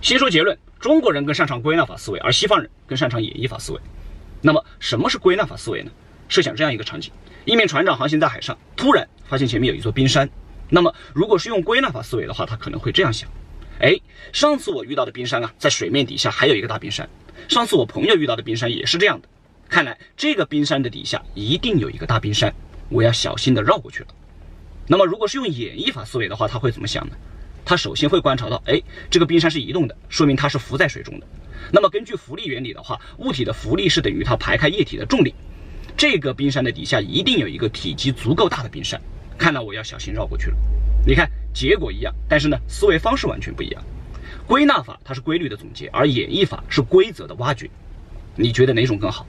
先说结论，中国人更擅长归纳法思维，而西方人更擅长演绎法思维。那么什么是归纳法思维呢？设想这样一个场景：一名船长航行在海上，突然发现前面有一座冰山。那么如果是用归纳法思维的话，他可能会这样想：哎，上次我遇到的冰山啊，在水面底下还有一个大冰山。上次我朋友遇到的冰山也是这样的。看来这个冰山的底下一定有一个大冰山，我要小心的绕过去了。那么如果是用演绎法思维的话，他会怎么想呢？他首先会观察到，哎，这个冰山是移动的，说明它是浮在水中的。那么根据浮力原理的话，物体的浮力是等于它排开液体的重力。这个冰山的底下一定有一个体积足够大的冰山，看来我要小心绕过去了。你看，结果一样，但是呢，思维方式完全不一样。归纳法它是规律的总结，而演绎法是规则的挖掘。你觉得哪种更好？